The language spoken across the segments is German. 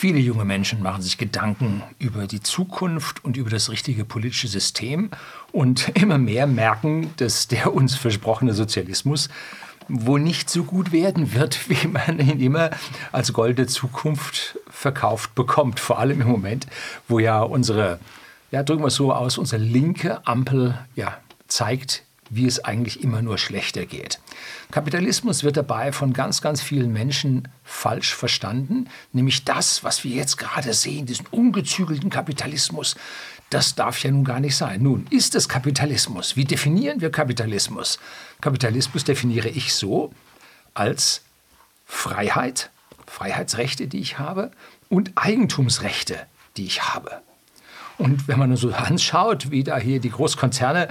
Viele junge Menschen machen sich Gedanken über die Zukunft und über das richtige politische System und immer mehr merken, dass der uns versprochene Sozialismus wohl nicht so gut werden wird, wie man ihn immer als goldene Zukunft verkauft bekommt. Vor allem im Moment, wo ja unsere, ja, drücken wir es so aus, unsere linke Ampel ja, zeigt, wie es eigentlich immer nur schlechter geht. Kapitalismus wird dabei von ganz, ganz vielen Menschen falsch verstanden, nämlich das, was wir jetzt gerade sehen, diesen ungezügelten Kapitalismus, das darf ja nun gar nicht sein. Nun, ist es Kapitalismus? Wie definieren wir Kapitalismus? Kapitalismus definiere ich so als Freiheit, Freiheitsrechte, die ich habe, und Eigentumsrechte, die ich habe. Und wenn man so anschaut, wie da hier die Großkonzerne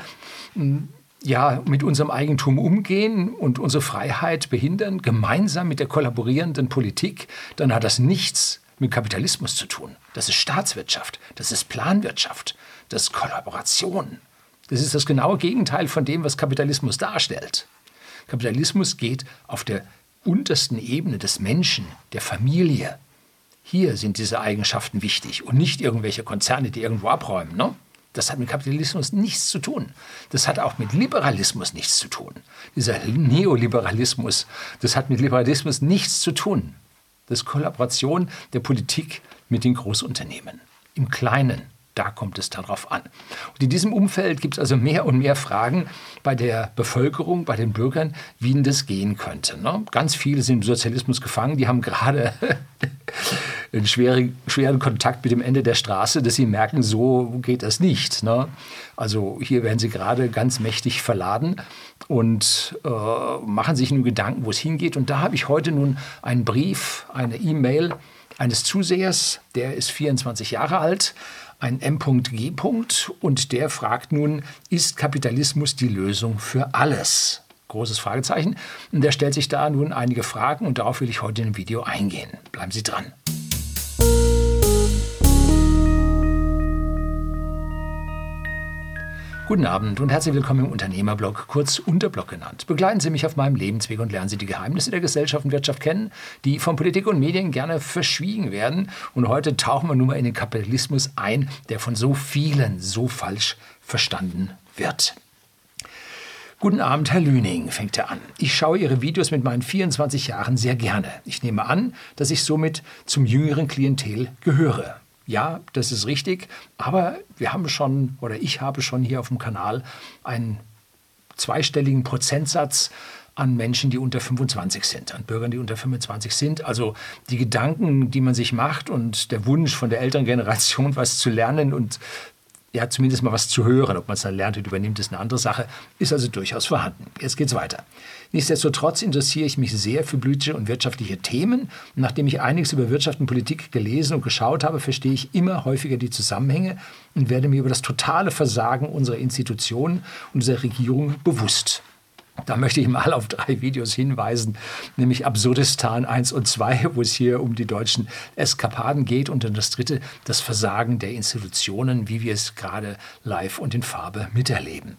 hm, ja, mit unserem Eigentum umgehen und unsere Freiheit behindern, gemeinsam mit der kollaborierenden Politik, dann hat das nichts mit Kapitalismus zu tun. Das ist Staatswirtschaft, das ist Planwirtschaft, das ist Kollaboration. Das ist das genaue Gegenteil von dem, was Kapitalismus darstellt. Kapitalismus geht auf der untersten Ebene des Menschen, der Familie. Hier sind diese Eigenschaften wichtig und nicht irgendwelche Konzerne, die irgendwo abräumen. Ne? Das hat mit Kapitalismus nichts zu tun. Das hat auch mit Liberalismus nichts zu tun. Dieser Neoliberalismus, das hat mit Liberalismus nichts zu tun. Das ist Kollaboration der Politik mit den Großunternehmen. Im Kleinen, da kommt es darauf an. Und in diesem Umfeld gibt es also mehr und mehr Fragen bei der Bevölkerung, bei den Bürgern, wie denn das gehen könnte. Ne? Ganz viele sind im Sozialismus gefangen, die haben gerade einen schweren, schweren Kontakt mit dem Ende der Straße, dass sie merken, so geht das nicht. Ne? Also hier werden sie gerade ganz mächtig verladen und äh, machen sich nun Gedanken, wo es hingeht. Und da habe ich heute nun einen Brief, eine E-Mail eines Zusehers, der ist 24 Jahre alt, ein M.G. und der fragt nun, ist Kapitalismus die Lösung für alles? Großes Fragezeichen. Und der stellt sich da nun einige Fragen und darauf will ich heute in dem Video eingehen. Bleiben Sie dran. Guten Abend und herzlich willkommen im Unternehmerblog, kurz Unterblog genannt. Begleiten Sie mich auf meinem Lebensweg und lernen Sie die Geheimnisse der Gesellschaft und Wirtschaft kennen, die von Politik und Medien gerne verschwiegen werden. Und heute tauchen wir nun mal in den Kapitalismus ein, der von so vielen so falsch verstanden wird. Guten Abend, Herr Lüning, fängt er an. Ich schaue Ihre Videos mit meinen 24 Jahren sehr gerne. Ich nehme an, dass ich somit zum jüngeren Klientel gehöre. Ja, das ist richtig, aber wir haben schon, oder ich habe schon hier auf dem Kanal einen zweistelligen Prozentsatz an Menschen, die unter 25 sind, an Bürgern, die unter 25 sind. Also die Gedanken, die man sich macht und der Wunsch von der älteren Generation, was zu lernen und ja, zumindest mal was zu hören. Ob man es dann lernt und übernimmt, ist eine andere Sache. Ist also durchaus vorhanden. Jetzt geht's weiter. Nichtsdestotrotz interessiere ich mich sehr für politische und wirtschaftliche Themen. Nachdem ich einiges über Wirtschaft und Politik gelesen und geschaut habe, verstehe ich immer häufiger die Zusammenhänge und werde mir über das totale Versagen unserer Institutionen und unserer Regierung bewusst. Da möchte ich mal auf drei Videos hinweisen, nämlich Absurdistan 1 und 2, wo es hier um die deutschen Eskapaden geht und dann das dritte, das Versagen der Institutionen, wie wir es gerade live und in Farbe miterleben.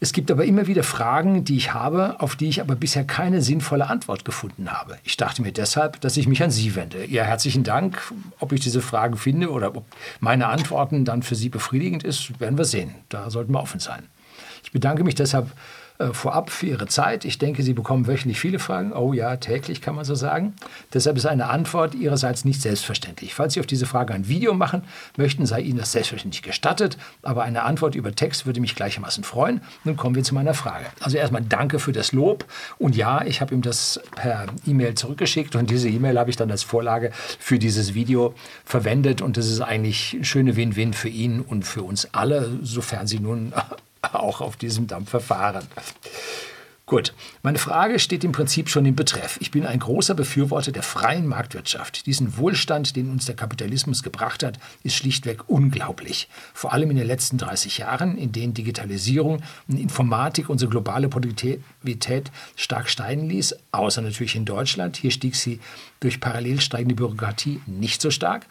Es gibt aber immer wieder Fragen, die ich habe, auf die ich aber bisher keine sinnvolle Antwort gefunden habe. Ich dachte mir deshalb, dass ich mich an Sie wende. Ja, herzlichen Dank. Ob ich diese Fragen finde oder ob meine Antworten dann für Sie befriedigend ist, werden wir sehen. Da sollten wir offen sein. Ich bedanke mich deshalb äh, vorab für Ihre Zeit. Ich denke, Sie bekommen wöchentlich viele Fragen. Oh ja, täglich kann man so sagen. Deshalb ist eine Antwort Ihrerseits nicht selbstverständlich. Falls Sie auf diese Frage ein Video machen möchten, sei Ihnen das selbstverständlich gestattet. Aber eine Antwort über Text würde mich gleichermaßen freuen. Nun kommen wir zu meiner Frage. Also erstmal danke für das Lob. Und ja, ich habe ihm das per E-Mail zurückgeschickt und diese E-Mail habe ich dann als Vorlage für dieses Video verwendet. Und das ist eigentlich eine schöne Win-Win für ihn und für uns alle, sofern Sie nun auch auf diesem Dampfer fahren. Gut, meine Frage steht im Prinzip schon im Betreff. Ich bin ein großer Befürworter der freien Marktwirtschaft. Diesen Wohlstand, den uns der Kapitalismus gebracht hat, ist schlichtweg unglaublich. Vor allem in den letzten 30 Jahren, in denen Digitalisierung und Informatik unsere globale Produktivität stark steigen ließ, außer natürlich in Deutschland. Hier stieg sie durch parallel steigende Bürokratie nicht so stark.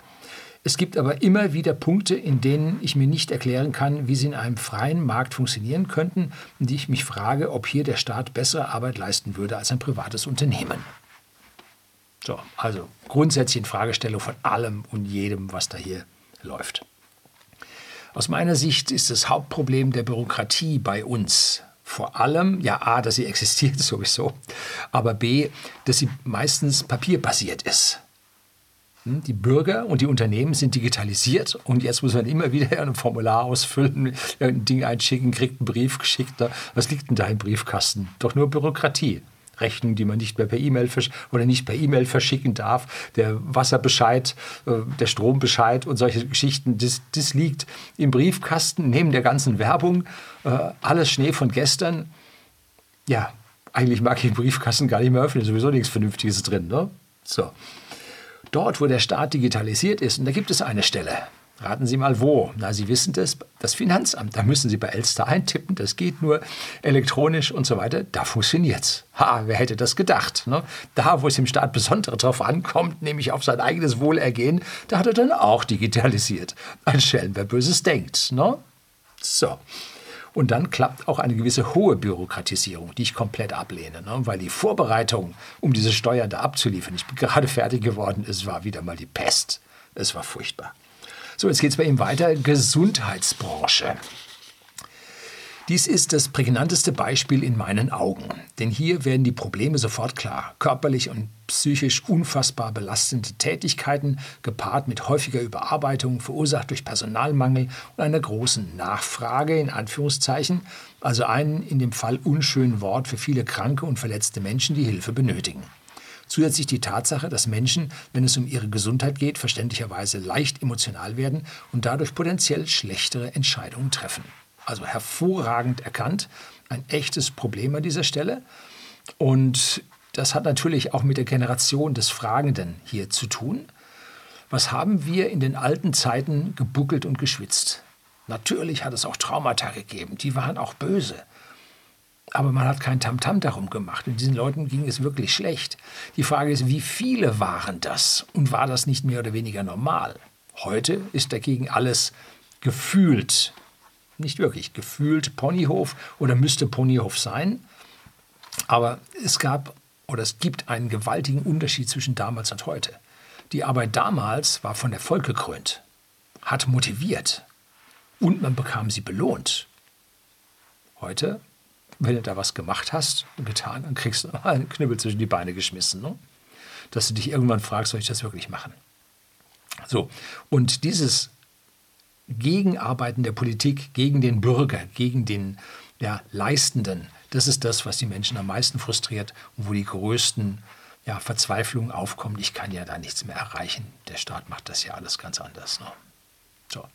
Es gibt aber immer wieder Punkte, in denen ich mir nicht erklären kann, wie sie in einem freien Markt funktionieren könnten und die ich mich frage, ob hier der Staat bessere Arbeit leisten würde als ein privates Unternehmen. So, also grundsätzlich in Fragestellung von allem und jedem, was da hier läuft. Aus meiner Sicht ist das Hauptproblem der Bürokratie bei uns vor allem, ja, A, dass sie existiert sowieso, aber B, dass sie meistens papierbasiert ist. Hm, die Bürger und die Unternehmen sind digitalisiert und jetzt muss man immer wieder ein Formular ausfüllen, ein Ding einschicken, kriegt einen Brief geschickt. Was liegt denn da im Briefkasten? Doch nur Bürokratie. Rechnungen, die man nicht mehr per E-Mail oder nicht per E-Mail verschicken darf, der Wasserbescheid, äh, der Strombescheid und solche Geschichten, das, das liegt im Briefkasten neben der ganzen Werbung, äh, alles Schnee von gestern. Ja, eigentlich mag ich den Briefkasten gar nicht mehr öffnen, sowieso nichts Vernünftiges drin. Ne? So. Dort, wo der Staat digitalisiert ist, und da gibt es eine Stelle, Raten Sie mal wo? Na, Sie wissen das, das Finanzamt. Da müssen Sie bei Elster eintippen, das geht nur elektronisch und so weiter. Da funktioniert's. Ha, wer hätte das gedacht? Ne? Da, wo es im Staat besonders drauf ankommt, nämlich auf sein eigenes Wohlergehen, da hat er dann auch digitalisiert. Ein Schelm, wer Böses denkt. Ne? So. Und dann klappt auch eine gewisse hohe Bürokratisierung, die ich komplett ablehne, ne? weil die Vorbereitung, um diese Steuern da abzuliefern, ich bin gerade fertig geworden, es war wieder mal die Pest. Es war furchtbar. So, jetzt geht es bei ihm weiter. Gesundheitsbranche. Dies ist das prägnanteste Beispiel in meinen Augen, denn hier werden die Probleme sofort klar. Körperlich und psychisch unfassbar belastende Tätigkeiten, gepaart mit häufiger Überarbeitung, verursacht durch Personalmangel und einer großen Nachfrage, in Anführungszeichen, also ein in dem Fall unschönen Wort für viele kranke und verletzte Menschen, die Hilfe benötigen. Zusätzlich die Tatsache, dass Menschen, wenn es um ihre Gesundheit geht, verständlicherweise leicht emotional werden und dadurch potenziell schlechtere Entscheidungen treffen. Also hervorragend erkannt, ein echtes Problem an dieser Stelle. Und das hat natürlich auch mit der Generation des Fragenden hier zu tun. Was haben wir in den alten Zeiten gebuckelt und geschwitzt? Natürlich hat es auch Traumata gegeben, die waren auch böse. Aber man hat kein Tamtam darum gemacht. Und diesen Leuten ging es wirklich schlecht. Die Frage ist, wie viele waren das? Und war das nicht mehr oder weniger normal? Heute ist dagegen alles gefühlt, nicht wirklich, gefühlt Ponyhof oder müsste Ponyhof sein. Aber es gab oder es gibt einen gewaltigen Unterschied zwischen damals und heute. Die Arbeit damals war von Erfolg gekrönt, hat motiviert und man bekam sie belohnt. Heute wenn du da was gemacht hast und getan, dann kriegst du einen Knüppel zwischen die Beine geschmissen. Ne? Dass du dich irgendwann fragst, soll ich das wirklich machen? So, und dieses Gegenarbeiten der Politik gegen den Bürger, gegen den ja, Leistenden, das ist das, was die Menschen am meisten frustriert und wo die größten ja, Verzweiflungen aufkommen. Ich kann ja da nichts mehr erreichen. Der Staat macht das ja alles ganz anders. Ne? So.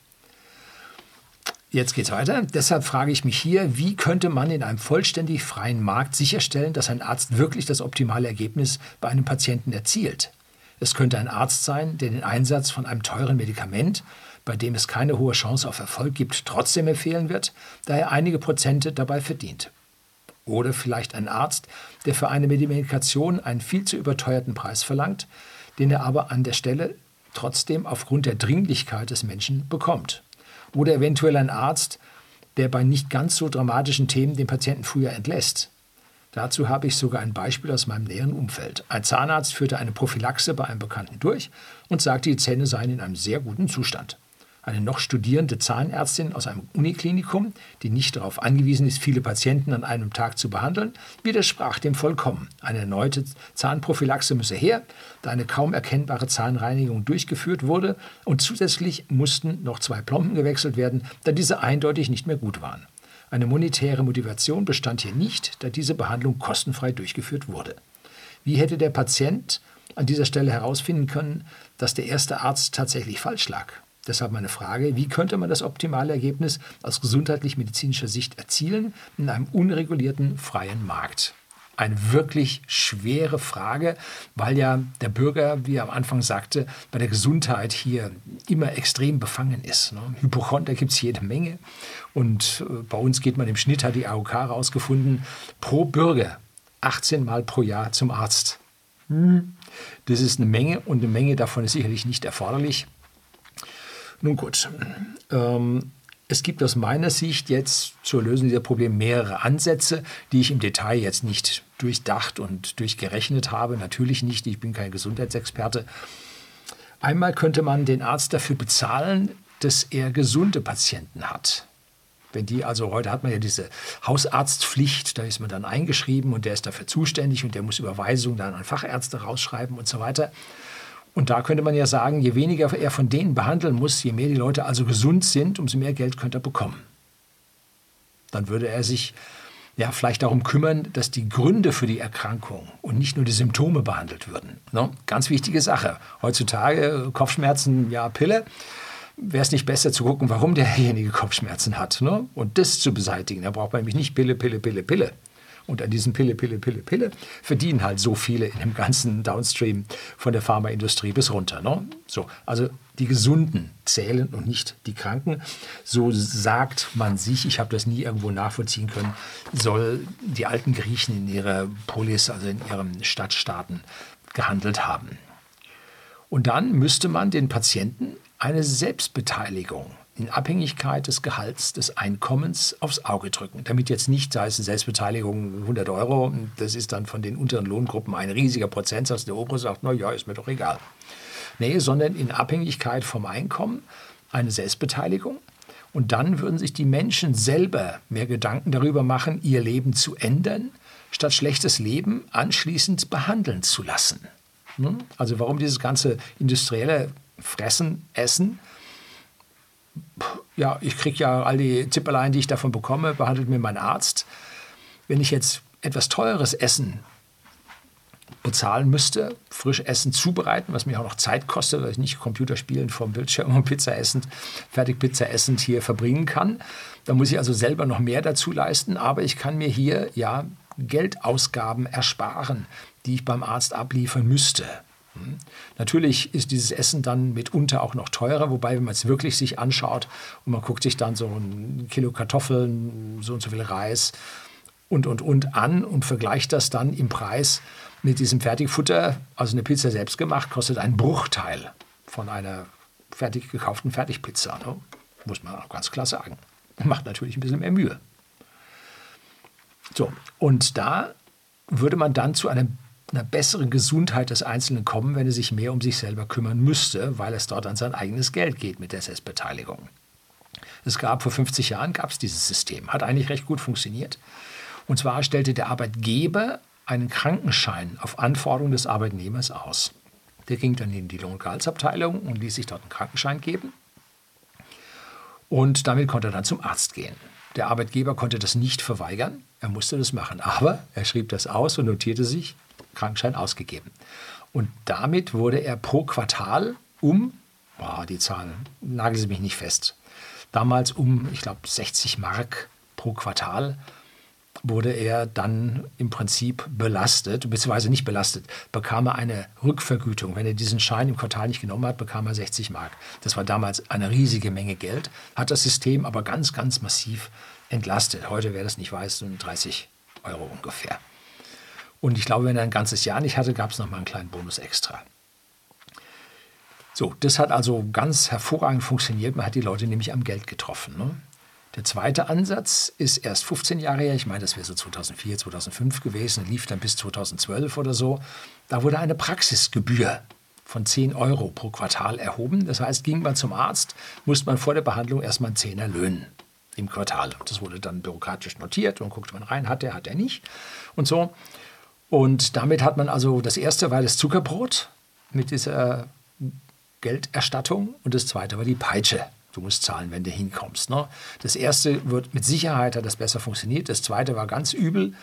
Jetzt geht's weiter. Deshalb frage ich mich hier, wie könnte man in einem vollständig freien Markt sicherstellen, dass ein Arzt wirklich das optimale Ergebnis bei einem Patienten erzielt? Es könnte ein Arzt sein, der den Einsatz von einem teuren Medikament, bei dem es keine hohe Chance auf Erfolg gibt, trotzdem empfehlen wird, da er einige Prozente dabei verdient. Oder vielleicht ein Arzt, der für eine Medikation einen viel zu überteuerten Preis verlangt, den er aber an der Stelle trotzdem aufgrund der Dringlichkeit des Menschen bekommt oder eventuell ein Arzt, der bei nicht ganz so dramatischen Themen den Patienten früher entlässt. Dazu habe ich sogar ein Beispiel aus meinem näheren Umfeld. Ein Zahnarzt führte eine Prophylaxe bei einem Bekannten durch und sagte, die Zähne seien in einem sehr guten Zustand eine noch studierende Zahnärztin aus einem Uniklinikum, die nicht darauf angewiesen ist, viele Patienten an einem Tag zu behandeln, widersprach dem vollkommen. Eine erneute Zahnprophylaxe müsse her, da eine kaum erkennbare Zahnreinigung durchgeführt wurde und zusätzlich mussten noch zwei Plomben gewechselt werden, da diese eindeutig nicht mehr gut waren. Eine monetäre Motivation bestand hier nicht, da diese Behandlung kostenfrei durchgeführt wurde. Wie hätte der Patient an dieser Stelle herausfinden können, dass der erste Arzt tatsächlich falsch lag? Deshalb meine Frage, wie könnte man das optimale Ergebnis aus gesundheitlich-medizinischer Sicht erzielen in einem unregulierten freien Markt? Eine wirklich schwere Frage, weil ja der Bürger, wie er am Anfang sagte, bei der Gesundheit hier immer extrem befangen ist. Ne? Hypochonder gibt es jede Menge und äh, bei uns geht man im Schnitt, hat die AOK herausgefunden, pro Bürger 18 Mal pro Jahr zum Arzt. Hm. Das ist eine Menge und eine Menge davon ist sicherlich nicht erforderlich. Nun gut, ähm, Es gibt aus meiner Sicht jetzt zur Lösung dieser Probleme mehrere Ansätze, die ich im Detail jetzt nicht durchdacht und durchgerechnet habe. Natürlich nicht, ich bin kein Gesundheitsexperte. Einmal könnte man den Arzt dafür bezahlen, dass er gesunde Patienten hat. Wenn die, also heute hat man ja diese Hausarztpflicht, da ist man dann eingeschrieben und der ist dafür zuständig und der muss Überweisungen dann an Fachärzte rausschreiben und so weiter. Und da könnte man ja sagen, je weniger er von denen behandeln muss, je mehr die Leute also gesund sind, umso mehr Geld könnte er bekommen. Dann würde er sich ja vielleicht darum kümmern, dass die Gründe für die Erkrankung und nicht nur die Symptome behandelt würden. Ne? Ganz wichtige Sache. Heutzutage Kopfschmerzen, ja, Pille. Wäre es nicht besser zu gucken, warum derjenige Kopfschmerzen hat ne? und das zu beseitigen? Da braucht man nämlich nicht Pille, Pille, Pille, Pille. Und an diesen Pille, Pille, Pille, Pille verdienen halt so viele in dem ganzen Downstream von der Pharmaindustrie bis runter. Ne? So, also die Gesunden zählen und nicht die Kranken. So sagt man sich, ich habe das nie irgendwo nachvollziehen können, soll die alten Griechen in ihrer Polis, also in ihren Stadtstaaten, gehandelt haben. Und dann müsste man den Patienten eine Selbstbeteiligung in Abhängigkeit des Gehalts des Einkommens aufs Auge drücken. Damit jetzt nicht, da ist eine Selbstbeteiligung 100 Euro, das ist dann von den unteren Lohngruppen ein riesiger Prozentsatz, der obere sagt, na ja, ist mir doch egal. Nee, sondern in Abhängigkeit vom Einkommen eine Selbstbeteiligung. Und dann würden sich die Menschen selber mehr Gedanken darüber machen, ihr Leben zu ändern, statt schlechtes Leben anschließend behandeln zu lassen. Hm? Also warum dieses ganze industrielle Fressen, Essen, ja, ich kriege ja all die Zipperlein, die ich davon bekomme, behandelt mir mein Arzt. Wenn ich jetzt etwas teures Essen bezahlen müsste, frisch Essen zubereiten, was mir auch noch Zeit kostet, weil ich nicht Computerspielen vom Bildschirm und Pizza essend, fertig Pizza essend hier verbringen kann. Da muss ich also selber noch mehr dazu leisten, aber ich kann mir hier ja Geldausgaben ersparen, die ich beim Arzt abliefern müsste. Hm. Natürlich ist dieses Essen dann mitunter auch noch teurer, wobei, wenn man es wirklich sich anschaut und man guckt sich dann so ein Kilo Kartoffeln, so und so viel Reis und, und, und an und vergleicht das dann im Preis mit diesem Fertigfutter, also eine Pizza selbst gemacht, kostet einen Bruchteil von einer fertig gekauften Fertigpizza. Ne? Muss man auch ganz klar sagen. Macht natürlich ein bisschen mehr Mühe. So, und da würde man dann zu einem einer besseren Gesundheit des Einzelnen kommen, wenn er sich mehr um sich selber kümmern müsste, weil es dort an sein eigenes Geld geht mit der Selbstbeteiligung. Es gab vor 50 Jahren gab es dieses System, hat eigentlich recht gut funktioniert. Und zwar stellte der Arbeitgeber einen Krankenschein auf Anforderung des Arbeitnehmers aus. Der ging dann in die Lohn- und Gehaltsabteilung und ließ sich dort einen Krankenschein geben. Und damit konnte er dann zum Arzt gehen. Der Arbeitgeber konnte das nicht verweigern, er musste das machen. Aber er schrieb das aus und notierte sich, Krankenschein ausgegeben. Und damit wurde er pro Quartal um, oh, die Zahlen, nageln Sie mich nicht fest, damals um, ich glaube, 60 Mark pro Quartal wurde er dann im Prinzip belastet, beziehungsweise nicht belastet, bekam er eine Rückvergütung. Wenn er diesen Schein im Quartal nicht genommen hat, bekam er 60 Mark. Das war damals eine riesige Menge Geld, hat das System aber ganz, ganz massiv entlastet. Heute, wer das nicht weiß, so 30 Euro ungefähr. Und ich glaube, wenn er ein ganzes Jahr nicht hatte, gab es noch mal einen kleinen Bonus extra. So, das hat also ganz hervorragend funktioniert. Man hat die Leute nämlich am Geld getroffen. Ne? Der zweite Ansatz ist erst 15 Jahre her, ich meine, das wäre so 2004, 2005 gewesen, lief dann bis 2012 oder so. Da wurde eine Praxisgebühr von 10 Euro pro Quartal erhoben. Das heißt, ging man zum Arzt, musste man vor der Behandlung erstmal einen Zehner löhnen im Quartal. Das wurde dann bürokratisch notiert und guckte man rein, hat er, hat er nicht und so. Und damit hat man also, das erste war das Zuckerbrot mit dieser Gelderstattung und das zweite war die Peitsche. Du musst zahlen, wenn du hinkommst. Ne? Das erste wird mit Sicherheit hat das besser funktioniert. Das zweite war ganz übel,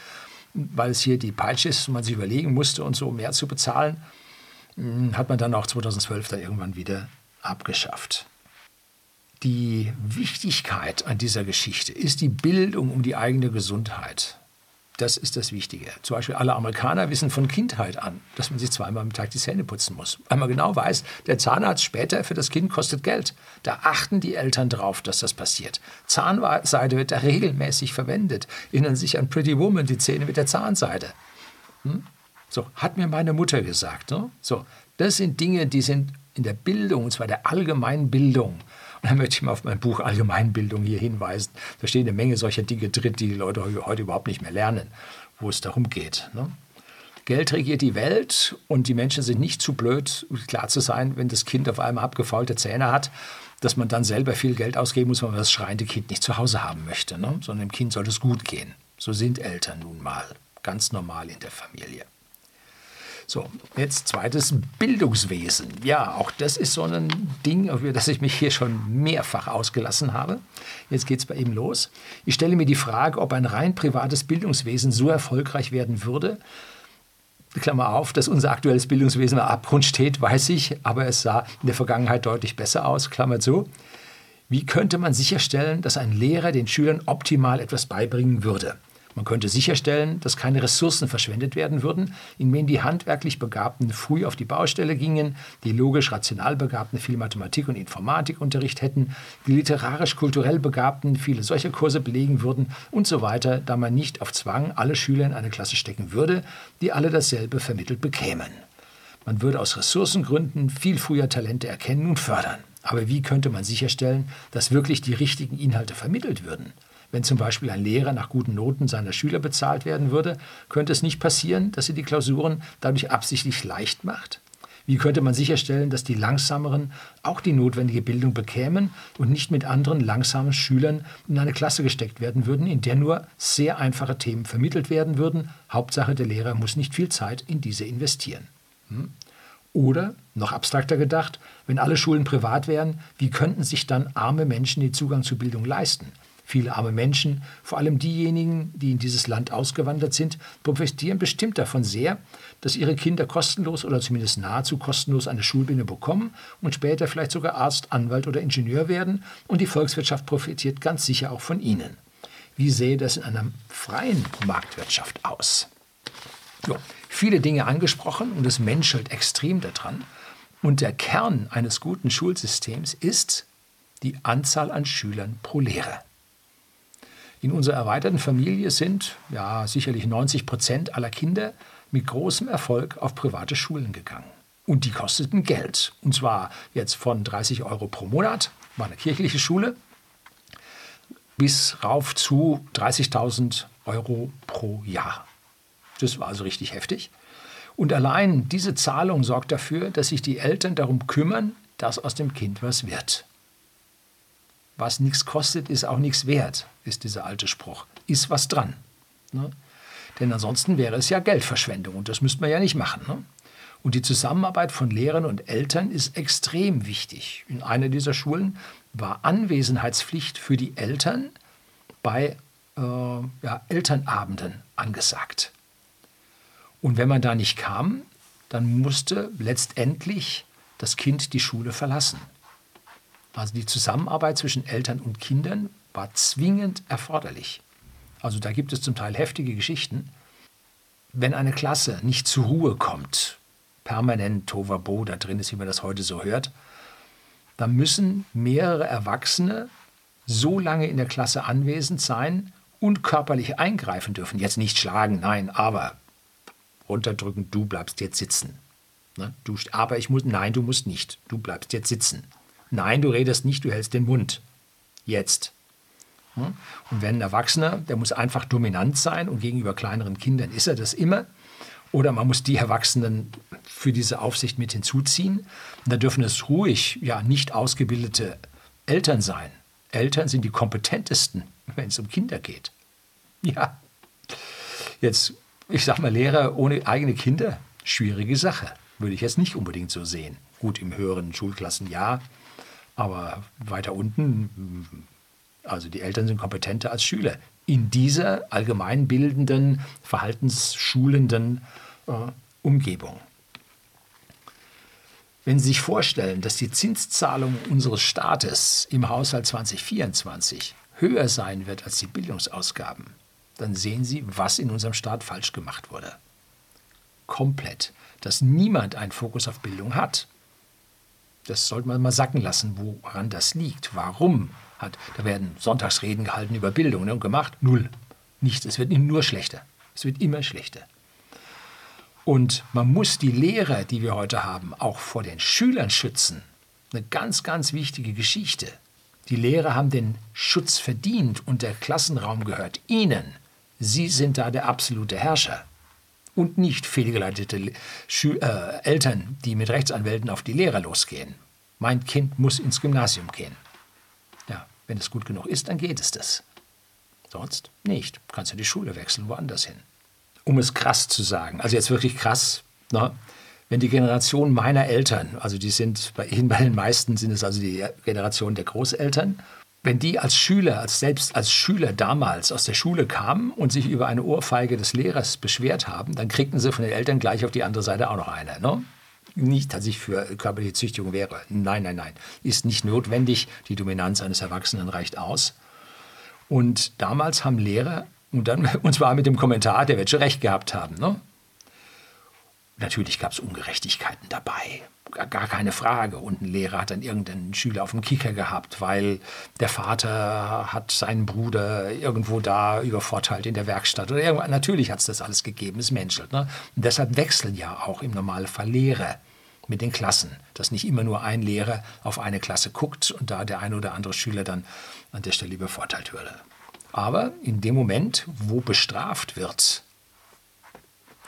weil es hier die Peitsche ist und man sich überlegen musste und so mehr zu bezahlen. Hm, hat man dann auch 2012 dann irgendwann wieder abgeschafft. Die Wichtigkeit an dieser Geschichte ist die Bildung um die eigene Gesundheit. Das ist das Wichtige. Zum Beispiel alle Amerikaner wissen von Kindheit an, dass man sich zweimal am Tag die Zähne putzen muss. Weil man genau weiß, der Zahnarzt später für das Kind kostet Geld. Da achten die Eltern drauf, dass das passiert. Zahnseide wird da regelmäßig verwendet. Erinnern sich an Pretty Woman, die Zähne mit der Zahnseide. Hm? So, hat mir meine Mutter gesagt. Ne? So, das sind Dinge, die sind in der Bildung, und zwar der Allgemeinbildung. Und da möchte ich mal auf mein Buch Allgemeinbildung hier hinweisen. Da stehen eine Menge solcher Dinge drin, die die Leute heute überhaupt nicht mehr lernen, wo es darum geht. Ne? Geld regiert die Welt und die Menschen sind nicht zu blöd, klar zu sein, wenn das Kind auf einmal abgefaulte Zähne hat, dass man dann selber viel Geld ausgeben muss, weil man das schreiende Kind nicht zu Hause haben möchte, ne? sondern dem Kind soll es gut gehen. So sind Eltern nun mal, ganz normal in der Familie. So, jetzt zweites Bildungswesen. Ja, auch das ist so ein Ding, über das ich mich hier schon mehrfach ausgelassen habe. Jetzt geht es bei ihm los. Ich stelle mir die Frage, ob ein rein privates Bildungswesen so erfolgreich werden würde. Klammer auf, dass unser aktuelles Bildungswesen am Abgrund steht, weiß ich, aber es sah in der Vergangenheit deutlich besser aus. Klammer zu. Wie könnte man sicherstellen, dass ein Lehrer den Schülern optimal etwas beibringen würde? Man könnte sicherstellen, dass keine Ressourcen verschwendet werden würden, indem die handwerklich Begabten früh auf die Baustelle gingen, die logisch-rational Begabten viel Mathematik und Informatikunterricht hätten, die literarisch-kulturell Begabten viele solcher Kurse belegen würden und so weiter, da man nicht auf Zwang alle Schüler in eine Klasse stecken würde, die alle dasselbe vermittelt bekämen. Man würde aus Ressourcengründen viel früher Talente erkennen und fördern. Aber wie könnte man sicherstellen, dass wirklich die richtigen Inhalte vermittelt würden? Wenn zum Beispiel ein Lehrer nach guten Noten seiner Schüler bezahlt werden würde, könnte es nicht passieren, dass er die Klausuren dadurch absichtlich leicht macht? Wie könnte man sicherstellen, dass die Langsameren auch die notwendige Bildung bekämen und nicht mit anderen langsamen Schülern in eine Klasse gesteckt werden würden, in der nur sehr einfache Themen vermittelt werden würden? Hauptsache, der Lehrer muss nicht viel Zeit in diese investieren. Hm? Oder, noch abstrakter gedacht, wenn alle Schulen privat wären, wie könnten sich dann arme Menschen den Zugang zu Bildung leisten? Viele arme Menschen, vor allem diejenigen, die in dieses Land ausgewandert sind, profitieren bestimmt davon sehr, dass ihre Kinder kostenlos oder zumindest nahezu kostenlos eine Schulbildung bekommen und später vielleicht sogar Arzt, Anwalt oder Ingenieur werden und die Volkswirtschaft profitiert ganz sicher auch von ihnen. Wie sähe das in einer freien Marktwirtschaft aus? Jo, viele Dinge angesprochen und es menschelt extrem daran. Und der Kern eines guten Schulsystems ist die Anzahl an Schülern pro Lehrer. In unserer erweiterten Familie sind ja sicherlich 90 Prozent aller Kinder mit großem Erfolg auf private Schulen gegangen. Und die kosteten Geld. Und zwar jetzt von 30 Euro pro Monat, war eine kirchliche Schule, bis rauf zu 30.000 Euro pro Jahr. Das war also richtig heftig. Und allein diese Zahlung sorgt dafür, dass sich die Eltern darum kümmern, dass aus dem Kind was wird. Was nichts kostet, ist auch nichts wert, ist dieser alte Spruch. Ist was dran. Ne? Denn ansonsten wäre es ja Geldverschwendung und das müsste man ja nicht machen. Ne? Und die Zusammenarbeit von Lehrern und Eltern ist extrem wichtig. In einer dieser Schulen war Anwesenheitspflicht für die Eltern bei äh, ja, Elternabenden angesagt. Und wenn man da nicht kam, dann musste letztendlich das Kind die Schule verlassen. Also die Zusammenarbeit zwischen Eltern und Kindern war zwingend erforderlich. Also da gibt es zum Teil heftige Geschichten. Wenn eine Klasse nicht zur Ruhe kommt, permanent Tovabo da drin ist, wie man das heute so hört, dann müssen mehrere Erwachsene so lange in der Klasse anwesend sein und körperlich eingreifen dürfen. Jetzt nicht schlagen, nein, aber runterdrücken, du bleibst jetzt sitzen. Ne? Du, aber ich muss, nein, du musst nicht, du bleibst jetzt sitzen. Nein, du redest nicht, du hältst den Mund. Jetzt. Hm? Und wenn ein Erwachsener, der muss einfach dominant sein und gegenüber kleineren Kindern ist er das immer. Oder man muss die Erwachsenen für diese Aufsicht mit hinzuziehen. Und da dürfen es ruhig ja nicht ausgebildete Eltern sein. Eltern sind die kompetentesten, wenn es um Kinder geht. Ja. Jetzt, ich sag mal, Lehrer ohne eigene Kinder, schwierige Sache. Würde ich jetzt nicht unbedingt so sehen. Gut, im höheren Schulklassen ja, aber weiter unten, also die Eltern sind kompetenter als Schüler. In dieser allgemeinbildenden, verhaltensschulenden äh, Umgebung. Wenn Sie sich vorstellen, dass die Zinszahlung unseres Staates im Haushalt 2024 höher sein wird als die Bildungsausgaben, dann sehen Sie, was in unserem Staat falsch gemacht wurde. Komplett. Dass niemand einen Fokus auf Bildung hat. Das sollte man mal sacken lassen, woran das liegt. Warum hat, da werden Sonntagsreden gehalten über Bildung ne, und gemacht, null. Nichts. Es wird nur schlechter. Es wird immer schlechter. Und man muss die Lehre, die wir heute haben, auch vor den Schülern schützen. Eine ganz, ganz wichtige Geschichte. Die Lehrer haben den Schutz verdient und der Klassenraum gehört ihnen. Sie sind da der absolute Herrscher. Und nicht fehlgeleitete Schü äh, Eltern, die mit Rechtsanwälten auf die Lehrer losgehen. Mein Kind muss ins Gymnasium gehen. Ja, wenn es gut genug ist, dann geht es das. Sonst nicht. Kannst du die Schule wechseln, woanders hin. Um es krass zu sagen, also jetzt wirklich krass, ne? wenn die Generation meiner Eltern, also die sind bei Ihnen, bei den meisten sind es also die Generation der Großeltern, wenn die als Schüler, als selbst als Schüler damals aus der Schule kamen und sich über eine Ohrfeige des Lehrers beschwert haben, dann kriegten sie von den Eltern gleich auf die andere Seite auch noch eine. Ne? Nicht, dass ich für körperliche Züchtigung wäre. Nein, nein, nein. Ist nicht notwendig. Die Dominanz eines Erwachsenen reicht aus. Und damals haben Lehrer, und, dann, und zwar mit dem Kommentar, der wird schon recht gehabt haben. Ne? Natürlich gab es Ungerechtigkeiten dabei, gar keine Frage. Und ein Lehrer hat dann irgendeinen Schüler auf dem Kicker gehabt, weil der Vater hat seinen Bruder irgendwo da übervorteilt in der Werkstatt. Oder irgendwann. Natürlich hat es das alles gegeben, es menschelt. Ne? Und deshalb wechseln ja auch im Normalfall Lehrer mit den Klassen, dass nicht immer nur ein Lehrer auf eine Klasse guckt und da der eine oder andere Schüler dann an der Stelle übervorteilt würde. Aber in dem Moment, wo bestraft wird,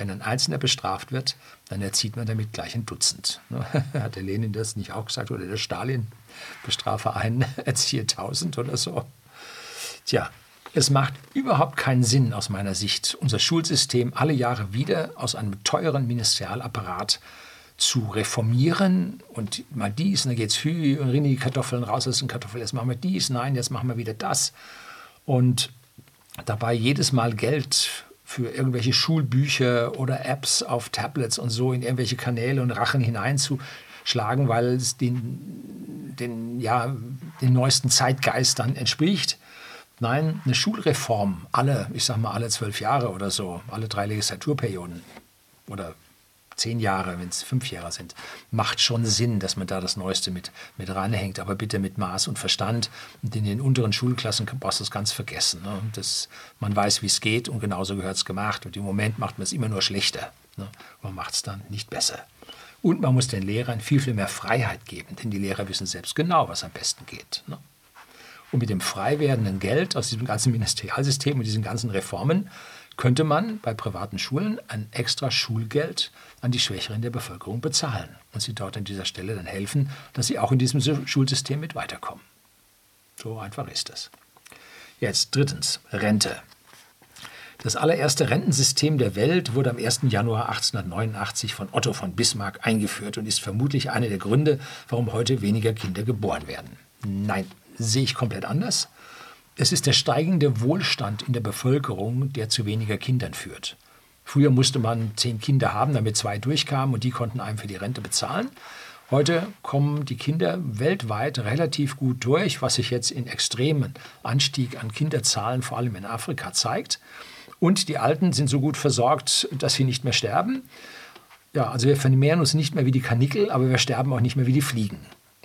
wenn ein Einzelner bestraft wird, dann erzieht man damit gleich ein Dutzend. Ne? Hat der Lenin das nicht auch gesagt oder der Stalin? Bestrafe einen, erziehe tausend oder so. Tja, es macht überhaupt keinen Sinn aus meiner Sicht, unser Schulsystem alle Jahre wieder aus einem teuren Ministerialapparat zu reformieren und mal dies, und dann geht's hü und rinne die Kartoffeln raus, das ist ein Kartoffel, jetzt machen wir dies, nein, jetzt machen wir wieder das. Und dabei jedes Mal Geld für irgendwelche Schulbücher oder Apps auf Tablets und so in irgendwelche Kanäle und Rachen hineinzuschlagen, weil es den, den, ja, den neuesten Zeitgeistern entspricht. Nein, eine Schulreform, alle, ich sag mal alle zwölf Jahre oder so, alle drei Legislaturperioden oder zehn Jahre, wenn es fünf Jahre sind, macht schon Sinn, dass man da das Neueste mit, mit ranhängt, aber bitte mit Maß und Verstand. Und in den unteren Schulklassen brauchst du das ganz vergessen. Ne? Das, man weiß, wie es geht und genauso gehört es gemacht. Und im Moment macht man es immer nur schlechter. Ne? Man macht es dann nicht besser. Und man muss den Lehrern viel, viel mehr Freiheit geben, denn die Lehrer wissen selbst genau, was am besten geht. Ne? Und mit dem frei werdenden Geld aus diesem ganzen Ministerialsystem und diesen ganzen Reformen könnte man bei privaten Schulen ein extra Schulgeld an die Schwächeren der Bevölkerung bezahlen und sie dort an dieser Stelle dann helfen, dass sie auch in diesem Schulsystem mit weiterkommen. So einfach ist es. Jetzt drittens, Rente. Das allererste Rentensystem der Welt wurde am 1. Januar 1889 von Otto von Bismarck eingeführt und ist vermutlich einer der Gründe, warum heute weniger Kinder geboren werden. Nein, sehe ich komplett anders. Es ist der steigende Wohlstand in der Bevölkerung, der zu weniger Kindern führt. Früher musste man zehn Kinder haben, damit zwei durchkamen und die konnten einem für die Rente bezahlen. Heute kommen die Kinder weltweit relativ gut durch, was sich jetzt in extremen Anstieg an Kinderzahlen, vor allem in Afrika, zeigt. Und die Alten sind so gut versorgt, dass sie nicht mehr sterben. Ja, also wir vermehren uns nicht mehr wie die Kanickel, aber wir sterben auch nicht mehr wie die Fliegen.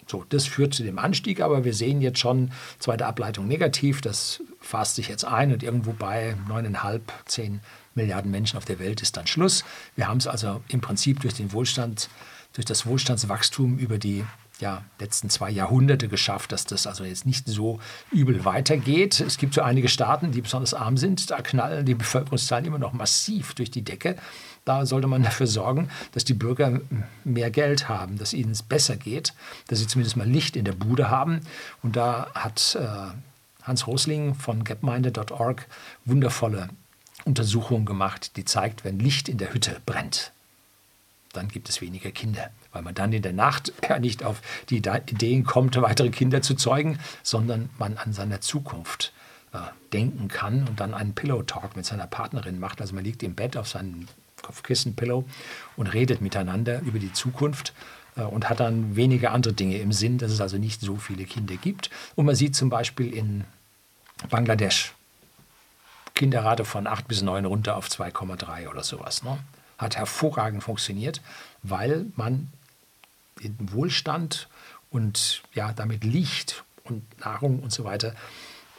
So, das führt zu dem Anstieg, aber wir sehen jetzt schon, zweite Ableitung negativ, das fasst sich jetzt ein und irgendwo bei 9,5, 10 Milliarden Menschen auf der Welt ist dann Schluss. Wir haben es also im Prinzip durch den Wohlstand, durch das Wohlstandswachstum über die ja, letzten zwei Jahrhunderte geschafft, dass das also jetzt nicht so übel weitergeht. Es gibt so einige Staaten, die besonders arm sind, da knallen die Bevölkerungszahlen immer noch massiv durch die Decke. Da sollte man dafür sorgen, dass die Bürger mehr Geld haben, dass ihnen es besser geht, dass sie zumindest mal Licht in der Bude haben. Und da hat äh, Hans Rosling von gapminder.org wundervolle Untersuchungen gemacht, die zeigt, wenn Licht in der Hütte brennt, dann gibt es weniger Kinder, weil man dann in der Nacht ja nicht auf die Ideen kommt, weitere Kinder zu zeugen, sondern man an seiner Zukunft äh, denken kann und dann einen Pillow Talk mit seiner Partnerin macht. Also man liegt im Bett auf seinem Kopfkissen-Pillow und redet miteinander über die Zukunft äh, und hat dann weniger andere Dinge im Sinn, dass es also nicht so viele Kinder gibt. Und man sieht zum Beispiel in Bangladesch Kinderrate von 8 bis 9 runter auf 2,3 oder sowas. Ne? Hat hervorragend funktioniert, weil man den Wohlstand und ja, damit Licht und Nahrung und so weiter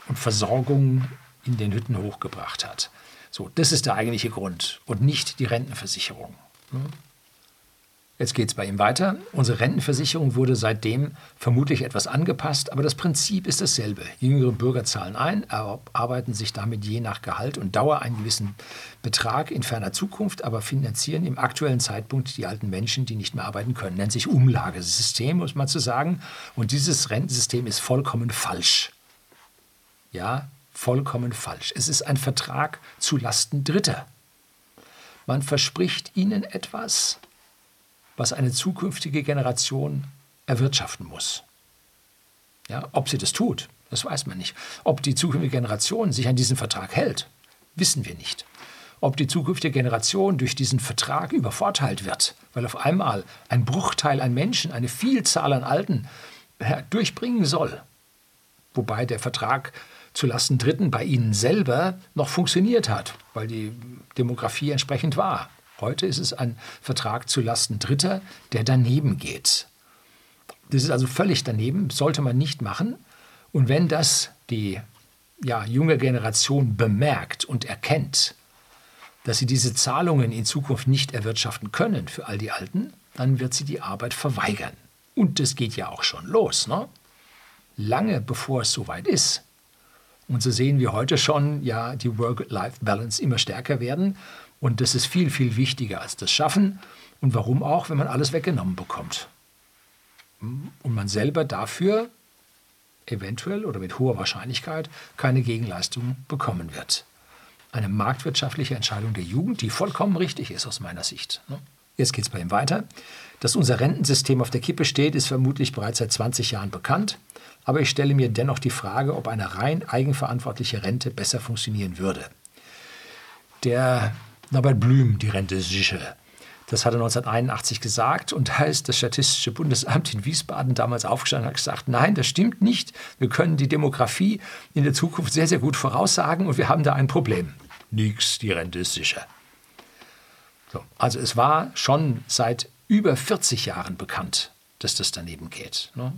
und Versorgung in den Hütten hochgebracht hat. So, das ist der eigentliche Grund und nicht die Rentenversicherung. Jetzt geht es bei ihm weiter. Unsere Rentenversicherung wurde seitdem vermutlich etwas angepasst, aber das Prinzip ist dasselbe. Jüngere Bürger zahlen ein, arbeiten sich damit je nach Gehalt und Dauer einen gewissen Betrag in ferner Zukunft, aber finanzieren im aktuellen Zeitpunkt die alten Menschen, die nicht mehr arbeiten können. Nennt sich Umlagesystem, muss man zu sagen. Und dieses Rentensystem ist vollkommen falsch. Ja, vollkommen falsch. Es ist ein Vertrag zu Lasten Dritter. Man verspricht ihnen etwas, was eine zukünftige Generation erwirtschaften muss. Ja, ob sie das tut, das weiß man nicht. Ob die zukünftige Generation sich an diesen Vertrag hält, wissen wir nicht. Ob die zukünftige Generation durch diesen Vertrag übervorteilt wird, weil auf einmal ein Bruchteil an Menschen eine Vielzahl an Alten durchbringen soll. Wobei der Vertrag zulasten Dritten bei ihnen selber noch funktioniert hat, weil die Demografie entsprechend war. Heute ist es ein Vertrag zu Lasten Dritter, der daneben geht. Das ist also völlig daneben, sollte man nicht machen. Und wenn das die ja, junge Generation bemerkt und erkennt, dass sie diese Zahlungen in Zukunft nicht erwirtschaften können für all die Alten, dann wird sie die Arbeit verweigern. Und das geht ja auch schon los. Ne? Lange bevor es soweit ist. Und so sehen wir heute schon ja die Work-Life-Balance immer stärker werden und das ist viel, viel wichtiger als das Schaffen. Und warum auch, wenn man alles weggenommen bekommt. Und man selber dafür eventuell oder mit hoher Wahrscheinlichkeit keine Gegenleistung bekommen wird. Eine marktwirtschaftliche Entscheidung der Jugend, die vollkommen richtig ist aus meiner Sicht. Ne? Jetzt geht es bei ihm weiter. Dass unser Rentensystem auf der Kippe steht, ist vermutlich bereits seit 20 Jahren bekannt. Aber ich stelle mir dennoch die Frage, ob eine rein eigenverantwortliche Rente besser funktionieren würde. Der Norbert Blüm die Rente sichere. Das hat er 1981 gesagt und da ist das Statistische Bundesamt in Wiesbaden damals aufgestanden und hat gesagt, nein, das stimmt nicht. Wir können die Demografie in der Zukunft sehr, sehr gut voraussagen und wir haben da ein Problem. Nix, die Rente ist sicher. So, also es war schon seit über 40 Jahren bekannt, dass das daneben geht. Ne?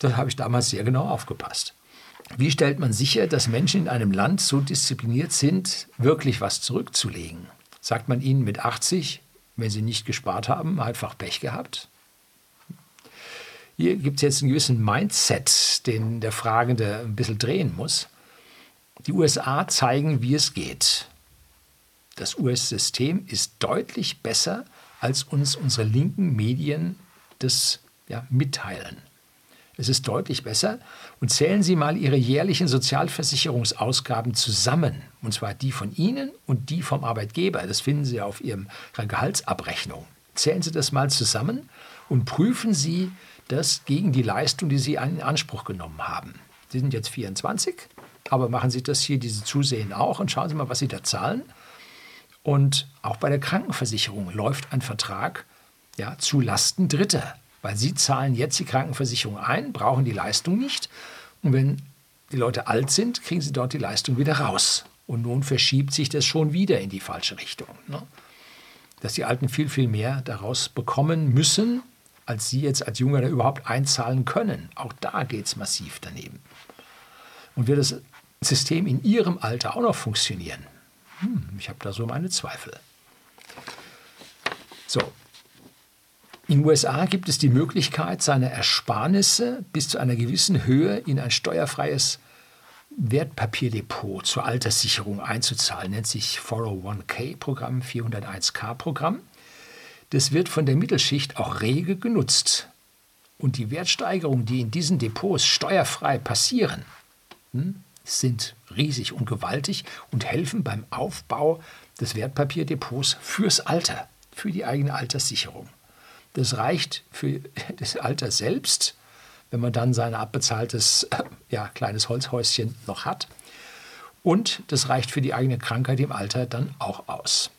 Da habe ich damals sehr genau aufgepasst. Wie stellt man sicher, dass Menschen in einem Land so diszipliniert sind, wirklich was zurückzulegen? Sagt man ihnen mit 80, wenn sie nicht gespart haben, einfach Pech gehabt? Hier gibt es jetzt einen gewissen Mindset, den der Fragende ein bisschen drehen muss. Die USA zeigen, wie es geht. Das US-System ist deutlich besser, als uns unsere linken Medien das ja, mitteilen. Es ist deutlich besser. Und zählen Sie mal Ihre jährlichen Sozialversicherungsausgaben zusammen, und zwar die von Ihnen und die vom Arbeitgeber. Das finden Sie auf Ihrer Gehaltsabrechnung. Zählen Sie das mal zusammen und prüfen Sie das gegen die Leistung, die Sie in Anspruch genommen haben. Sie sind jetzt 24, aber machen Sie das hier, diese Zusehen auch und schauen Sie mal, was Sie da zahlen. Und auch bei der Krankenversicherung läuft ein Vertrag ja, zu Lasten Dritter weil sie zahlen jetzt die Krankenversicherung ein, brauchen die Leistung nicht. Und wenn die Leute alt sind, kriegen sie dort die Leistung wieder raus. Und nun verschiebt sich das schon wieder in die falsche Richtung. Ne? Dass die Alten viel, viel mehr daraus bekommen müssen, als sie jetzt als Jüngere überhaupt einzahlen können. Auch da geht es massiv daneben. Und wird das System in ihrem Alter auch noch funktionieren? Hm, ich habe da so meine Zweifel. So, in den USA gibt es die Möglichkeit, seine Ersparnisse bis zu einer gewissen Höhe in ein steuerfreies Wertpapierdepot zur Alterssicherung einzuzahlen, nennt sich 401k-Programm, 401k-Programm. Das wird von der Mittelschicht auch rege genutzt. Und die Wertsteigerungen, die in diesen Depots steuerfrei passieren, hm, sind riesig und gewaltig und helfen beim Aufbau des Wertpapierdepots fürs Alter, für die eigene Alterssicherung. Das reicht für das Alter selbst, wenn man dann sein abbezahltes ja, kleines Holzhäuschen noch hat. Und das reicht für die eigene Krankheit im Alter dann auch aus.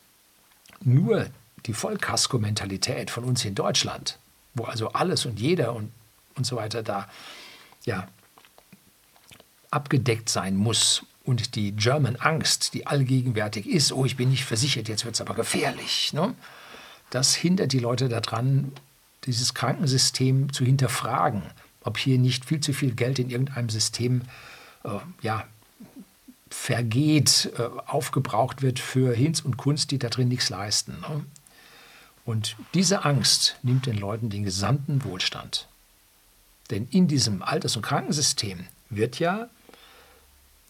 Nur die Vollkasko-Mentalität von uns in Deutschland, wo also alles und jeder und, und so weiter da ja, abgedeckt sein muss und die German Angst, die allgegenwärtig ist, oh, ich bin nicht versichert, jetzt wird es aber gefährlich. Ne? Das hindert die Leute daran, dieses Krankensystem zu hinterfragen, ob hier nicht viel zu viel Geld in irgendeinem System äh, ja, vergeht, äh, aufgebraucht wird für Hinz und Kunst, die da drin nichts leisten. Ne? Und diese Angst nimmt den Leuten den gesamten Wohlstand. Denn in diesem Alters- und Krankensystem wird ja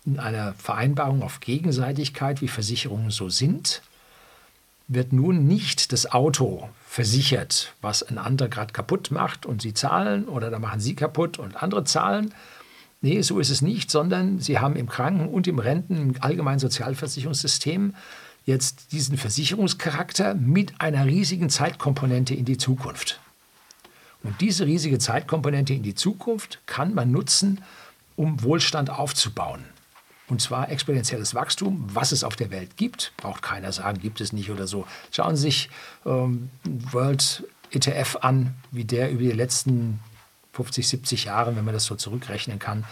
in einer Vereinbarung auf Gegenseitigkeit, wie Versicherungen so sind, wird nun nicht das Auto versichert, was ein anderer gerade kaputt macht und Sie zahlen oder da machen Sie kaputt und andere zahlen. Nee, so ist es nicht, sondern Sie haben im Kranken- und im Renten, im allgemeinen Sozialversicherungssystem jetzt diesen Versicherungscharakter mit einer riesigen Zeitkomponente in die Zukunft. Und diese riesige Zeitkomponente in die Zukunft kann man nutzen, um Wohlstand aufzubauen. Und zwar exponentielles Wachstum, was es auf der Welt gibt. Braucht keiner sagen, gibt es nicht oder so. Schauen Sie sich ähm, World ETF an, wie der über die letzten 50, 70 Jahre, wenn man das so zurückrechnen kann,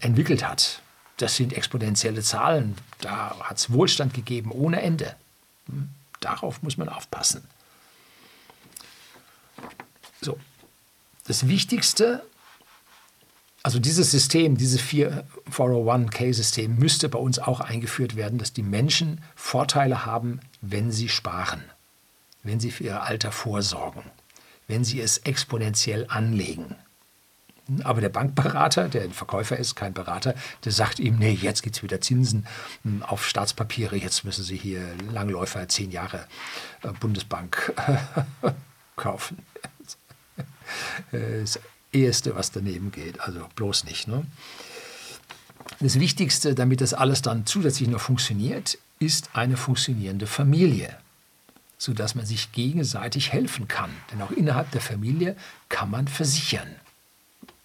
entwickelt hat. Das sind exponentielle Zahlen. Da hat es Wohlstand gegeben ohne Ende. Hm, darauf muss man aufpassen. So, das Wichtigste also dieses System, dieses 401k-System müsste bei uns auch eingeführt werden, dass die Menschen Vorteile haben, wenn sie sparen, wenn sie für ihr Alter vorsorgen, wenn sie es exponentiell anlegen. Aber der Bankberater, der ein Verkäufer ist, kein Berater, der sagt ihm, nee, jetzt gibt es wieder Zinsen hm, auf Staatspapiere, jetzt müssen Sie hier Langläufer, zehn Jahre äh, Bundesbank kaufen. Das Eheste, was daneben geht. Also bloß nicht. Ne? Das Wichtigste, damit das alles dann zusätzlich noch funktioniert, ist eine funktionierende Familie, sodass man sich gegenseitig helfen kann. Denn auch innerhalb der Familie kann man versichern.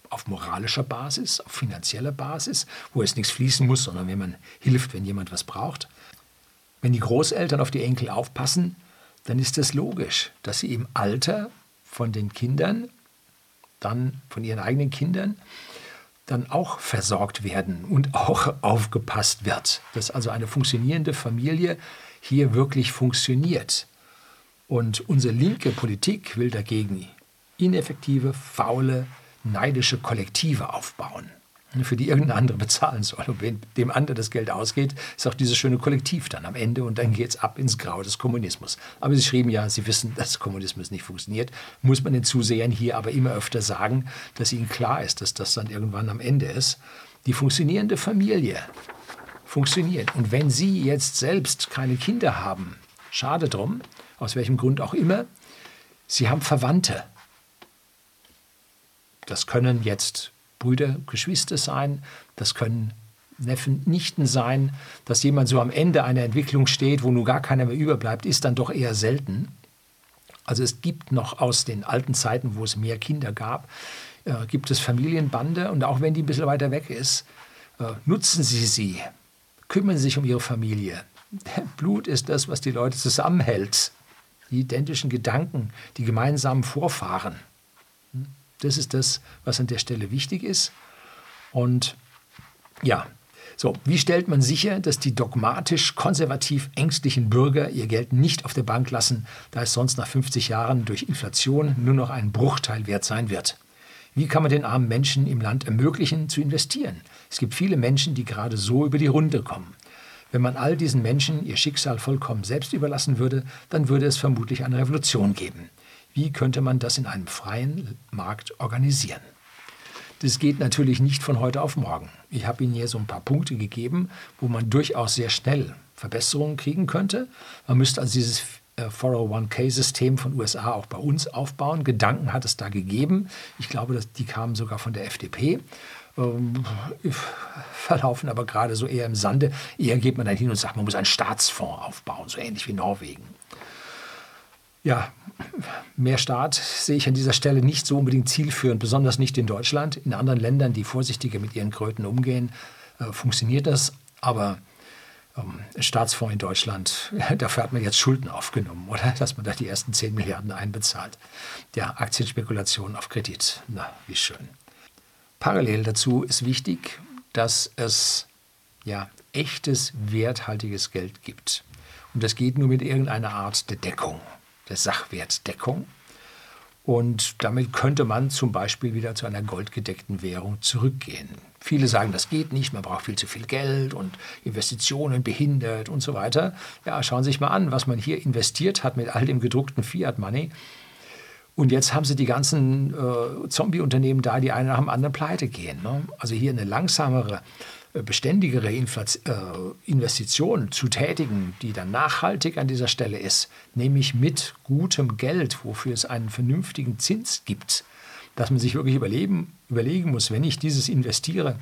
Auf moralischer Basis, auf finanzieller Basis, wo es nichts fließen muss, sondern wenn man hilft, wenn jemand was braucht. Wenn die Großeltern auf die Enkel aufpassen, dann ist es logisch, dass sie im Alter von den Kindern dann von ihren eigenen Kindern dann auch versorgt werden und auch aufgepasst wird. Dass also eine funktionierende Familie hier wirklich funktioniert. Und unsere linke Politik will dagegen ineffektive, faule, neidische Kollektive aufbauen für die irgendein anderer bezahlen soll. Und wenn dem anderen das Geld ausgeht, ist auch dieses schöne Kollektiv dann am Ende und dann geht es ab ins Grau des Kommunismus. Aber Sie schrieben ja, Sie wissen, dass Kommunismus nicht funktioniert. Muss man den Zusehern hier aber immer öfter sagen, dass ihnen klar ist, dass das dann irgendwann am Ende ist. Die funktionierende Familie funktioniert. Und wenn Sie jetzt selbst keine Kinder haben, schade drum, aus welchem Grund auch immer, Sie haben Verwandte. Das können jetzt Brüder, Geschwister sein, das können Neffen, Nichten sein, dass jemand so am Ende einer Entwicklung steht, wo nun gar keiner mehr überbleibt, ist dann doch eher selten. Also es gibt noch aus den alten Zeiten, wo es mehr Kinder gab, äh, gibt es Familienbande und auch wenn die ein bisschen weiter weg ist, äh, nutzen Sie sie, kümmern Sie sich um Ihre Familie. Blut ist das, was die Leute zusammenhält. Die identischen Gedanken, die gemeinsamen Vorfahren. Das ist das, was an der Stelle wichtig ist. Und ja, so, wie stellt man sicher, dass die dogmatisch konservativ ängstlichen Bürger ihr Geld nicht auf der Bank lassen, da es sonst nach 50 Jahren durch Inflation nur noch ein Bruchteil wert sein wird? Wie kann man den armen Menschen im Land ermöglichen, zu investieren? Es gibt viele Menschen, die gerade so über die Runde kommen. Wenn man all diesen Menschen ihr Schicksal vollkommen selbst überlassen würde, dann würde es vermutlich eine Revolution geben. Wie könnte man das in einem freien Markt organisieren? Das geht natürlich nicht von heute auf morgen. Ich habe Ihnen hier so ein paar Punkte gegeben, wo man durchaus sehr schnell Verbesserungen kriegen könnte. Man müsste also dieses 401k-System äh, von USA auch bei uns aufbauen. Gedanken hat es da gegeben. Ich glaube, dass die kamen sogar von der FDP. Ähm, verlaufen aber gerade so eher im Sande. Eher geht man dann hin und sagt, man muss einen Staatsfonds aufbauen, so ähnlich wie Norwegen. Ja, mehr Staat sehe ich an dieser Stelle nicht so unbedingt zielführend, besonders nicht in Deutschland. In anderen Ländern, die vorsichtiger mit ihren Kröten umgehen, äh, funktioniert das. Aber ähm, Staatsfonds in Deutschland, dafür hat man jetzt Schulden aufgenommen, oder? Dass man da die ersten 10 Milliarden einbezahlt. Ja, Aktienspekulation auf Kredit. Na, wie schön. Parallel dazu ist wichtig, dass es ja echtes, werthaltiges Geld gibt. Und das geht nur mit irgendeiner Art der Deckung der Sachwertdeckung. Und damit könnte man zum Beispiel wieder zu einer goldgedeckten Währung zurückgehen. Viele sagen, das geht nicht, man braucht viel zu viel Geld und Investitionen behindert und so weiter. Ja, schauen Sie sich mal an, was man hier investiert hat mit all dem gedruckten Fiat-Money. Und jetzt haben sie die ganzen äh, Zombie-Unternehmen da, die einen nach dem anderen pleite gehen. Ne? Also hier eine langsamere beständigere Inflation, äh, Investition zu tätigen, die dann nachhaltig an dieser Stelle ist, nämlich mit gutem Geld, wofür es einen vernünftigen Zins gibt, dass man sich wirklich überleben, überlegen muss, wenn ich dieses investiere,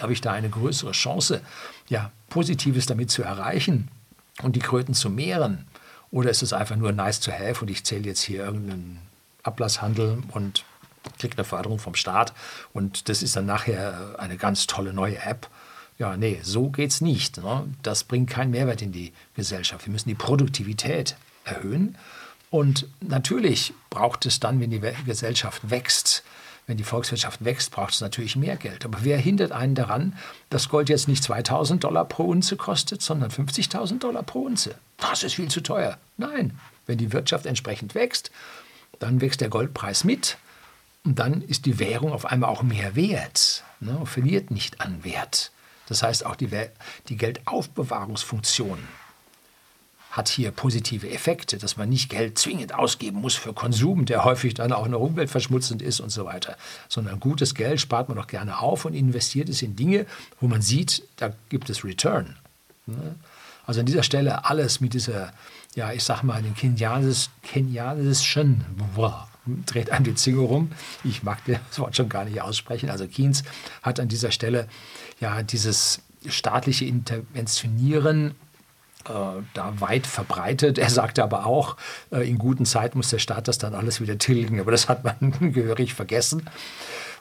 habe ich da eine größere Chance, ja, Positives damit zu erreichen und die Kröten zu mehren? Oder ist es einfach nur nice to have und ich zähle jetzt hier irgendeinen Ablasshandel und kriege eine Förderung vom Staat und das ist dann nachher eine ganz tolle neue App ja, nee, so geht's nicht. Ne? Das bringt keinen Mehrwert in die Gesellschaft. Wir müssen die Produktivität erhöhen. Und natürlich braucht es dann, wenn die Gesellschaft wächst, wenn die Volkswirtschaft wächst, braucht es natürlich mehr Geld. Aber wer hindert einen daran, dass Gold jetzt nicht 2000 Dollar pro Unze kostet, sondern 50.000 Dollar pro Unze? Das ist viel zu teuer. Nein, wenn die Wirtschaft entsprechend wächst, dann wächst der Goldpreis mit und dann ist die Währung auf einmal auch mehr wert, ne, verliert nicht an Wert. Das heißt, auch die, die Geldaufbewahrungsfunktion hat hier positive Effekte, dass man nicht Geld zwingend ausgeben muss für Konsum, der häufig dann auch noch umweltverschmutzend ist und so weiter, sondern gutes Geld spart man doch gerne auf und investiert es in Dinge, wo man sieht, da gibt es Return. Ne? Also an dieser Stelle alles mit dieser, ja, ich sag mal, den kenianischen, dreht einem die Zunge rum. Ich mag das Wort schon gar nicht aussprechen. Also Keynes hat an dieser Stelle ja dieses staatliche Interventionieren äh, da weit verbreitet. Er sagte aber auch, äh, in guten Zeiten muss der Staat das dann alles wieder tilgen. Aber das hat man gehörig vergessen.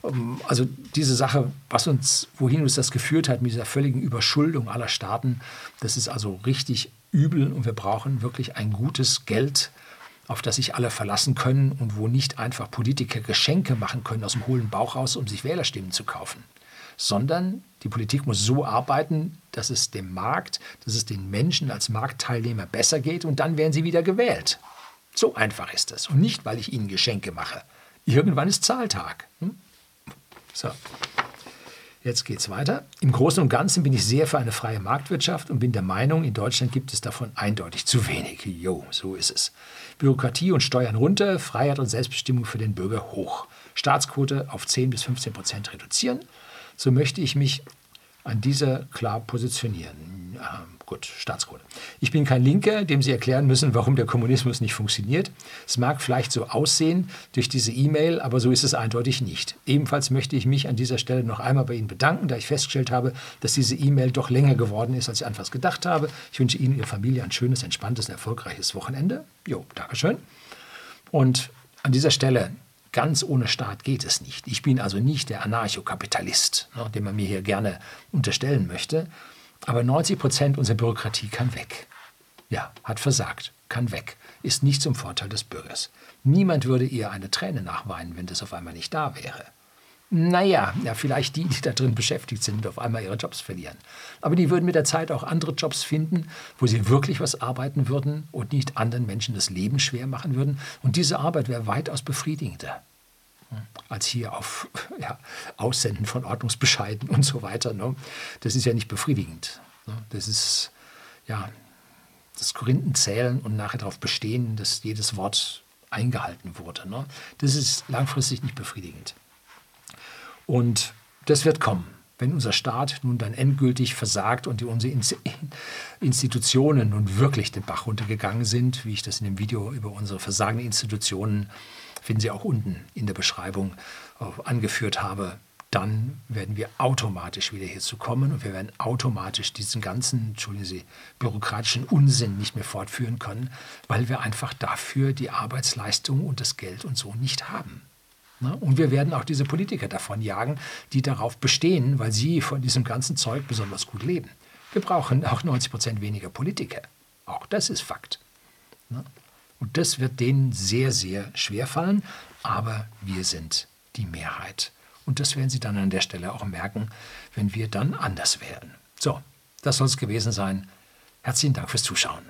Ähm, also diese Sache, was uns, wohin uns das geführt hat mit dieser völligen Überschuldung aller Staaten, das ist also richtig übel und wir brauchen wirklich ein gutes Geld, auf das sich alle verlassen können und wo nicht einfach Politiker Geschenke machen können aus dem hohlen Bauch raus, um sich Wählerstimmen zu kaufen sondern die Politik muss so arbeiten, dass es dem Markt, dass es den Menschen als Marktteilnehmer besser geht und dann werden sie wieder gewählt. So einfach ist es. Und nicht, weil ich ihnen Geschenke mache. Irgendwann ist Zahltag. Hm? So. Jetzt geht es weiter. Im Großen und Ganzen bin ich sehr für eine freie Marktwirtschaft und bin der Meinung, in Deutschland gibt es davon eindeutig zu wenig. Jo, so ist es. Bürokratie und Steuern runter, Freiheit und Selbstbestimmung für den Bürger hoch. Staatsquote auf 10 bis 15 Prozent reduzieren so möchte ich mich an dieser klar positionieren. Ja, gut, Staatscode. Ich bin kein Linker, dem Sie erklären müssen, warum der Kommunismus nicht funktioniert. Es mag vielleicht so aussehen durch diese E-Mail, aber so ist es eindeutig nicht. Ebenfalls möchte ich mich an dieser Stelle noch einmal bei Ihnen bedanken, da ich festgestellt habe, dass diese E-Mail doch länger geworden ist, als ich anfangs gedacht habe. Ich wünsche Ihnen und Ihrer Familie ein schönes, entspanntes, erfolgreiches Wochenende. Jo, Dankeschön. Und an dieser Stelle Ganz ohne Staat geht es nicht. Ich bin also nicht der Anarchokapitalist, ne, den man mir hier gerne unterstellen möchte. Aber 90 Prozent unserer Bürokratie kann weg. Ja, hat versagt, kann weg, ist nicht zum Vorteil des Bürgers. Niemand würde ihr eine Träne nachweinen, wenn das auf einmal nicht da wäre. Naja, ja, vielleicht die, die da drin beschäftigt sind auf einmal ihre Jobs verlieren. Aber die würden mit der Zeit auch andere Jobs finden, wo sie wirklich was arbeiten würden und nicht anderen Menschen das Leben schwer machen würden. Und diese Arbeit wäre weitaus befriedigender als hier auf ja, Aussenden von Ordnungsbescheiden und so weiter. Ne? Das ist ja nicht befriedigend. Ne? Das ist ja das Korinthenzählen und nachher darauf bestehen, dass jedes Wort eingehalten wurde. Ne? Das ist langfristig nicht befriedigend. Und das wird kommen, wenn unser Staat nun dann endgültig versagt und unsere Institutionen nun wirklich den Bach runtergegangen sind, wie ich das in dem Video über unsere versagenden Institutionen, finden Sie auch unten in der Beschreibung, äh, angeführt habe, dann werden wir automatisch wieder hierzu kommen und wir werden automatisch diesen ganzen, entschuldigen Sie, bürokratischen Unsinn nicht mehr fortführen können, weil wir einfach dafür die Arbeitsleistung und das Geld und so nicht haben. Ne? Und wir werden auch diese Politiker davon jagen, die darauf bestehen, weil sie von diesem ganzen Zeug besonders gut leben. Wir brauchen auch 90 Prozent weniger Politiker. Auch das ist Fakt. Ne? Und das wird denen sehr, sehr schwer fallen, aber wir sind die Mehrheit. Und das werden sie dann an der Stelle auch merken, wenn wir dann anders wählen. So, das soll es gewesen sein. Herzlichen Dank fürs Zuschauen.